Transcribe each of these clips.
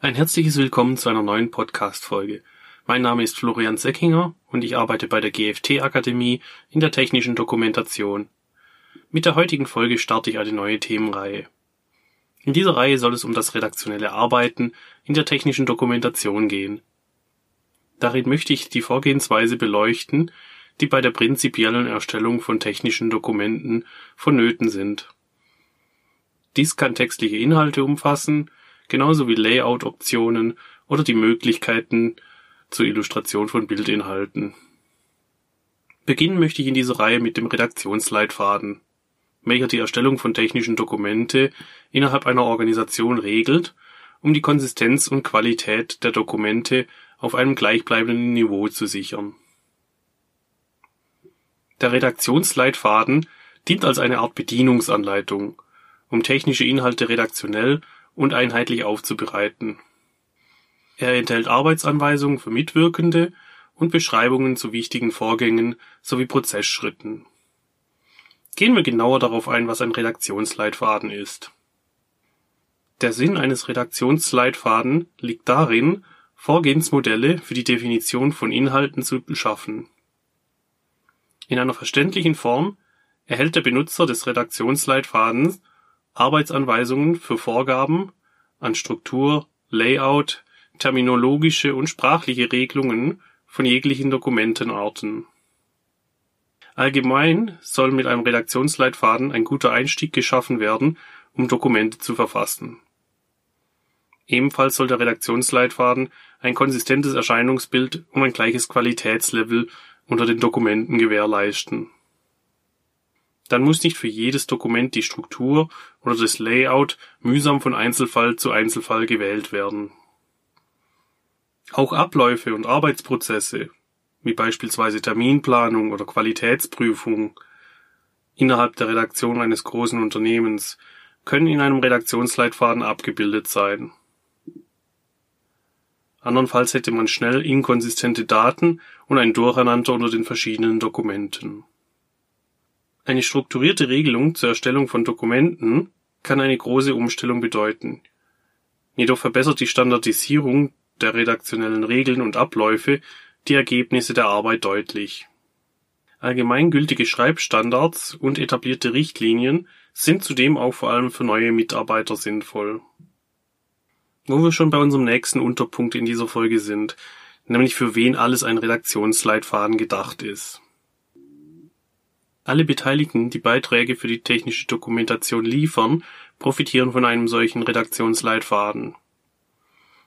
Ein herzliches Willkommen zu einer neuen Podcast-Folge. Mein Name ist Florian Seckinger und ich arbeite bei der GFT-Akademie in der technischen Dokumentation. Mit der heutigen Folge starte ich eine neue Themenreihe. In dieser Reihe soll es um das redaktionelle Arbeiten in der technischen Dokumentation gehen. Darin möchte ich die Vorgehensweise beleuchten, die bei der prinzipiellen Erstellung von technischen Dokumenten vonnöten sind. Dies kann textliche Inhalte umfassen, genauso wie Layout-Optionen oder die Möglichkeiten zur Illustration von Bildinhalten. Beginnen möchte ich in dieser Reihe mit dem Redaktionsleitfaden, welcher die Erstellung von technischen Dokumente innerhalb einer Organisation regelt, um die Konsistenz und Qualität der Dokumente auf einem gleichbleibenden Niveau zu sichern. Der Redaktionsleitfaden dient als eine Art Bedienungsanleitung, um technische Inhalte redaktionell und einheitlich aufzubereiten. Er enthält Arbeitsanweisungen für Mitwirkende und Beschreibungen zu wichtigen Vorgängen sowie Prozessschritten. Gehen wir genauer darauf ein, was ein Redaktionsleitfaden ist. Der Sinn eines Redaktionsleitfaden liegt darin, Vorgehensmodelle für die Definition von Inhalten zu schaffen. In einer verständlichen Form erhält der Benutzer des Redaktionsleitfadens Arbeitsanweisungen für Vorgaben an Struktur, Layout, terminologische und sprachliche Regelungen von jeglichen Dokumentenarten. Allgemein soll mit einem Redaktionsleitfaden ein guter Einstieg geschaffen werden, um Dokumente zu verfassen. Ebenfalls soll der Redaktionsleitfaden ein konsistentes Erscheinungsbild und ein gleiches Qualitätslevel unter den Dokumenten gewährleisten dann muss nicht für jedes Dokument die Struktur oder das Layout mühsam von Einzelfall zu Einzelfall gewählt werden. Auch Abläufe und Arbeitsprozesse, wie beispielsweise Terminplanung oder Qualitätsprüfung innerhalb der Redaktion eines großen Unternehmens, können in einem Redaktionsleitfaden abgebildet sein. Andernfalls hätte man schnell inkonsistente Daten und ein Durcheinander unter den verschiedenen Dokumenten. Eine strukturierte Regelung zur Erstellung von Dokumenten kann eine große Umstellung bedeuten. Jedoch verbessert die Standardisierung der redaktionellen Regeln und Abläufe die Ergebnisse der Arbeit deutlich. Allgemeingültige Schreibstandards und etablierte Richtlinien sind zudem auch vor allem für neue Mitarbeiter sinnvoll. Wo wir schon bei unserem nächsten Unterpunkt in dieser Folge sind, nämlich für wen alles ein Redaktionsleitfaden gedacht ist. Alle Beteiligten, die Beiträge für die technische Dokumentation liefern, profitieren von einem solchen Redaktionsleitfaden.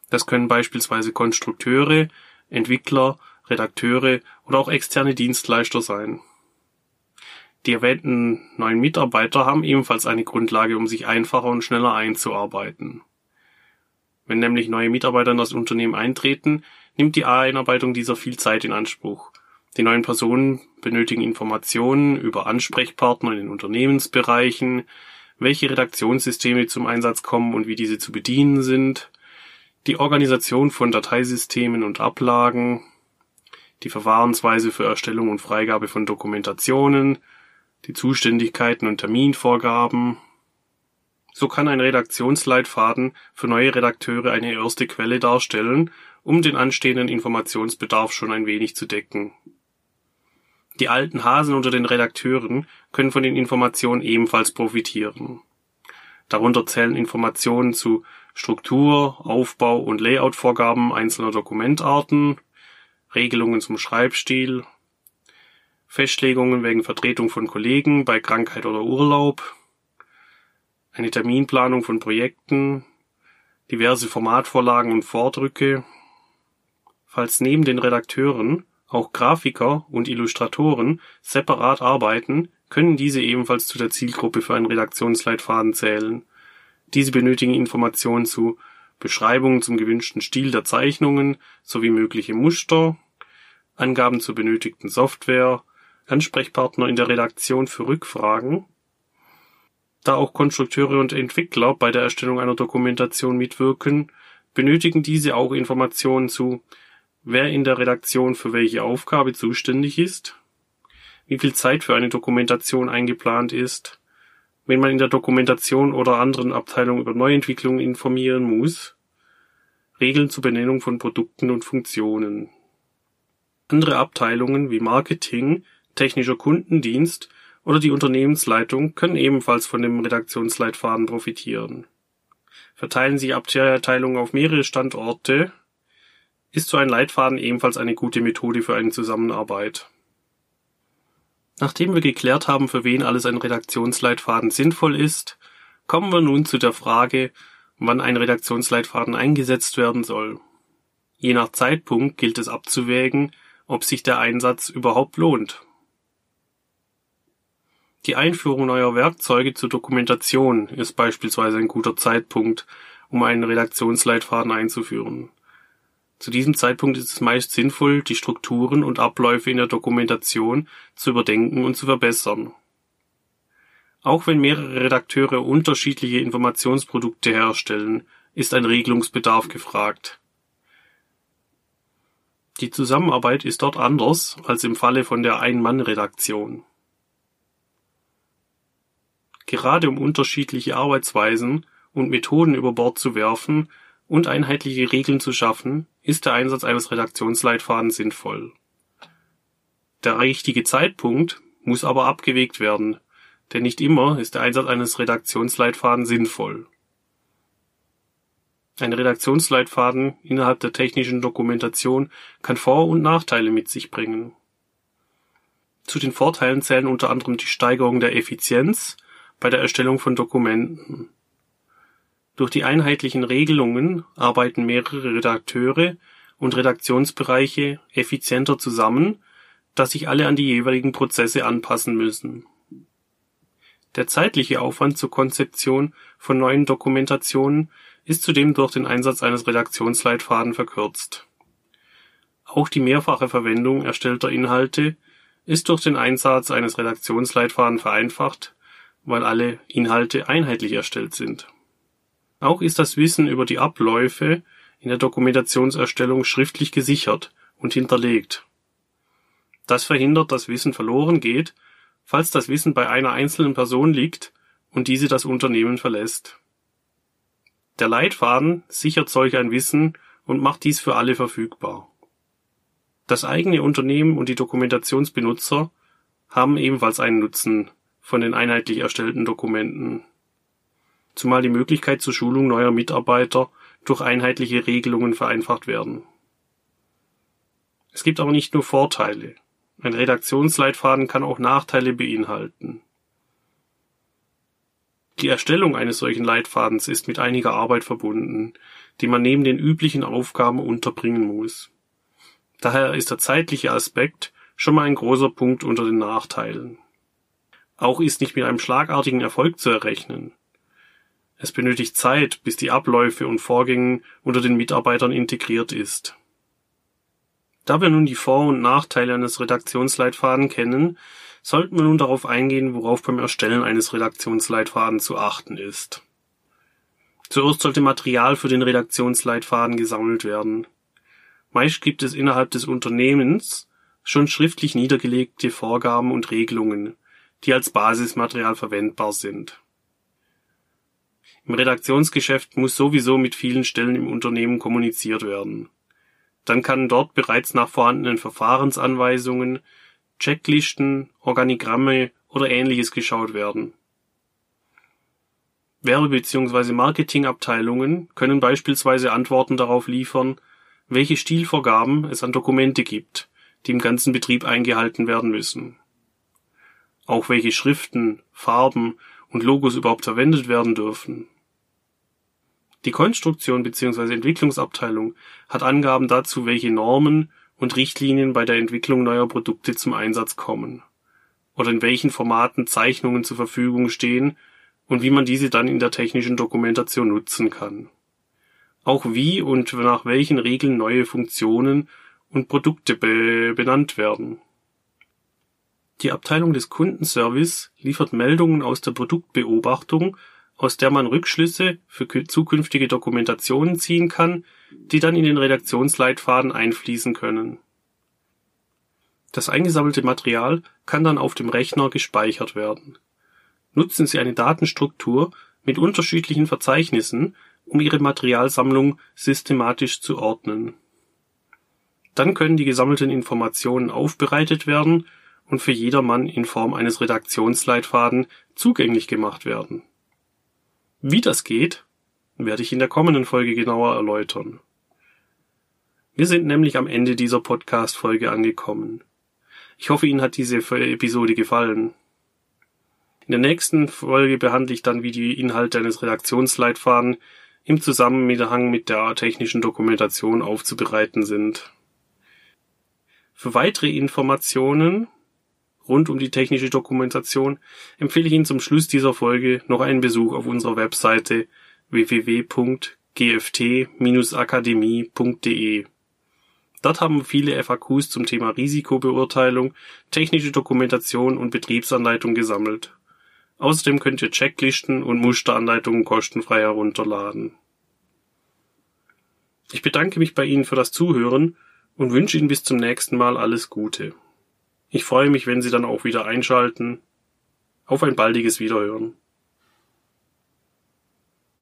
Das können beispielsweise Konstrukteure, Entwickler, Redakteure oder auch externe Dienstleister sein. Die erwähnten neuen Mitarbeiter haben ebenfalls eine Grundlage, um sich einfacher und schneller einzuarbeiten. Wenn nämlich neue Mitarbeiter in das Unternehmen eintreten, nimmt die Einarbeitung dieser viel Zeit in Anspruch die neuen Personen benötigen Informationen über Ansprechpartner in den Unternehmensbereichen, welche Redaktionssysteme zum Einsatz kommen und wie diese zu bedienen sind, die Organisation von Dateisystemen und Ablagen, die Verfahrensweise für Erstellung und Freigabe von Dokumentationen, die Zuständigkeiten und Terminvorgaben. So kann ein Redaktionsleitfaden für neue Redakteure eine erste Quelle darstellen, um den anstehenden Informationsbedarf schon ein wenig zu decken. Die alten Hasen unter den Redakteuren können von den Informationen ebenfalls profitieren. Darunter zählen Informationen zu Struktur, Aufbau und Layout-Vorgaben einzelner Dokumentarten, Regelungen zum Schreibstil, Festlegungen wegen Vertretung von Kollegen bei Krankheit oder Urlaub, eine Terminplanung von Projekten, diverse Formatvorlagen und Vordrücke. Falls neben den Redakteuren auch Grafiker und Illustratoren separat arbeiten, können diese ebenfalls zu der Zielgruppe für einen Redaktionsleitfaden zählen. Diese benötigen Informationen zu Beschreibungen zum gewünschten Stil der Zeichnungen sowie mögliche Muster, Angaben zur benötigten Software, Ansprechpartner in der Redaktion für Rückfragen. Da auch Konstrukteure und Entwickler bei der Erstellung einer Dokumentation mitwirken, benötigen diese auch Informationen zu wer in der Redaktion für welche Aufgabe zuständig ist, wie viel Zeit für eine Dokumentation eingeplant ist, wenn man in der Dokumentation oder anderen Abteilungen über Neuentwicklungen informieren muss, Regeln zur Benennung von Produkten und Funktionen. Andere Abteilungen wie Marketing, technischer Kundendienst oder die Unternehmensleitung können ebenfalls von dem Redaktionsleitfaden profitieren. Verteilen sich Abteilungen auf mehrere Standorte, ist so ein Leitfaden ebenfalls eine gute Methode für eine Zusammenarbeit. Nachdem wir geklärt haben, für wen alles ein Redaktionsleitfaden sinnvoll ist, kommen wir nun zu der Frage, wann ein Redaktionsleitfaden eingesetzt werden soll. Je nach Zeitpunkt gilt es abzuwägen, ob sich der Einsatz überhaupt lohnt. Die Einführung neuer Werkzeuge zur Dokumentation ist beispielsweise ein guter Zeitpunkt, um einen Redaktionsleitfaden einzuführen. Zu diesem Zeitpunkt ist es meist sinnvoll, die Strukturen und Abläufe in der Dokumentation zu überdenken und zu verbessern. Auch wenn mehrere Redakteure unterschiedliche Informationsprodukte herstellen, ist ein Regelungsbedarf gefragt. Die Zusammenarbeit ist dort anders als im Falle von der Ein-Mann-Redaktion. Gerade um unterschiedliche Arbeitsweisen und Methoden über Bord zu werfen und einheitliche Regeln zu schaffen, ist der Einsatz eines Redaktionsleitfadens sinnvoll. Der richtige Zeitpunkt muss aber abgewegt werden, denn nicht immer ist der Einsatz eines Redaktionsleitfadens sinnvoll. Ein Redaktionsleitfaden innerhalb der technischen Dokumentation kann Vor- und Nachteile mit sich bringen. Zu den Vorteilen zählen unter anderem die Steigerung der Effizienz bei der Erstellung von Dokumenten. Durch die einheitlichen Regelungen arbeiten mehrere Redakteure und Redaktionsbereiche effizienter zusammen, da sich alle an die jeweiligen Prozesse anpassen müssen. Der zeitliche Aufwand zur Konzeption von neuen Dokumentationen ist zudem durch den Einsatz eines Redaktionsleitfaden verkürzt. Auch die mehrfache Verwendung erstellter Inhalte ist durch den Einsatz eines Redaktionsleitfaden vereinfacht weil alle Inhalte einheitlich erstellt sind. Auch ist das Wissen über die Abläufe in der Dokumentationserstellung schriftlich gesichert und hinterlegt. Das verhindert, dass Wissen verloren geht, falls das Wissen bei einer einzelnen Person liegt und diese das Unternehmen verlässt. Der Leitfaden sichert solch ein Wissen und macht dies für alle verfügbar. Das eigene Unternehmen und die Dokumentationsbenutzer haben ebenfalls einen Nutzen von den einheitlich erstellten Dokumenten. Zumal die Möglichkeit zur Schulung neuer Mitarbeiter durch einheitliche Regelungen vereinfacht werden. Es gibt aber nicht nur Vorteile. Ein Redaktionsleitfaden kann auch Nachteile beinhalten. Die Erstellung eines solchen Leitfadens ist mit einiger Arbeit verbunden, die man neben den üblichen Aufgaben unterbringen muss. Daher ist der zeitliche Aspekt schon mal ein großer Punkt unter den Nachteilen. Auch ist nicht mit einem schlagartigen Erfolg zu errechnen. Es benötigt Zeit, bis die Abläufe und Vorgänge unter den Mitarbeitern integriert ist. Da wir nun die Vor- und Nachteile eines Redaktionsleitfaden kennen, sollten wir nun darauf eingehen, worauf beim Erstellen eines Redaktionsleitfadens zu achten ist. Zuerst sollte Material für den Redaktionsleitfaden gesammelt werden. Meist gibt es innerhalb des Unternehmens schon schriftlich niedergelegte Vorgaben und Regelungen, die als Basismaterial verwendbar sind. Im Redaktionsgeschäft muss sowieso mit vielen Stellen im Unternehmen kommuniziert werden. Dann kann dort bereits nach vorhandenen Verfahrensanweisungen, Checklisten, Organigramme oder ähnliches geschaut werden. Werbe- bzw. Marketingabteilungen können beispielsweise Antworten darauf liefern, welche Stilvorgaben es an Dokumente gibt, die im ganzen Betrieb eingehalten werden müssen auch welche Schriften, Farben und Logos überhaupt verwendet werden dürfen. Die Konstruktion bzw. Entwicklungsabteilung hat Angaben dazu, welche Normen und Richtlinien bei der Entwicklung neuer Produkte zum Einsatz kommen oder in welchen Formaten Zeichnungen zur Verfügung stehen und wie man diese dann in der technischen Dokumentation nutzen kann. Auch wie und nach welchen Regeln neue Funktionen und Produkte be benannt werden die Abteilung des Kundenservice liefert Meldungen aus der Produktbeobachtung, aus der man Rückschlüsse für zukünftige Dokumentationen ziehen kann, die dann in den Redaktionsleitfaden einfließen können. Das eingesammelte Material kann dann auf dem Rechner gespeichert werden. Nutzen Sie eine Datenstruktur mit unterschiedlichen Verzeichnissen um ihre Materialsammlung systematisch zu ordnen. Dann können die gesammelten Informationen aufbereitet werden und für jedermann in Form eines Redaktionsleitfaden zugänglich gemacht werden. Wie das geht, werde ich in der kommenden Folge genauer erläutern. Wir sind nämlich am Ende dieser Podcast-Folge angekommen. Ich hoffe, Ihnen hat diese Episode gefallen. In der nächsten Folge behandle ich dann, wie die Inhalte eines Redaktionsleitfaden im Zusammenhang mit der technischen Dokumentation aufzubereiten sind. Für weitere Informationen rund um die technische Dokumentation empfehle ich Ihnen zum Schluss dieser Folge noch einen Besuch auf unserer Webseite www.gft-akademie.de. Dort haben viele FAQs zum Thema Risikobeurteilung, technische Dokumentation und Betriebsanleitung gesammelt. Außerdem könnt ihr Checklisten und Musteranleitungen kostenfrei herunterladen. Ich bedanke mich bei Ihnen für das Zuhören und wünsche Ihnen bis zum nächsten Mal alles Gute. Ich freue mich, wenn Sie dann auch wieder einschalten. Auf ein baldiges Wiederhören.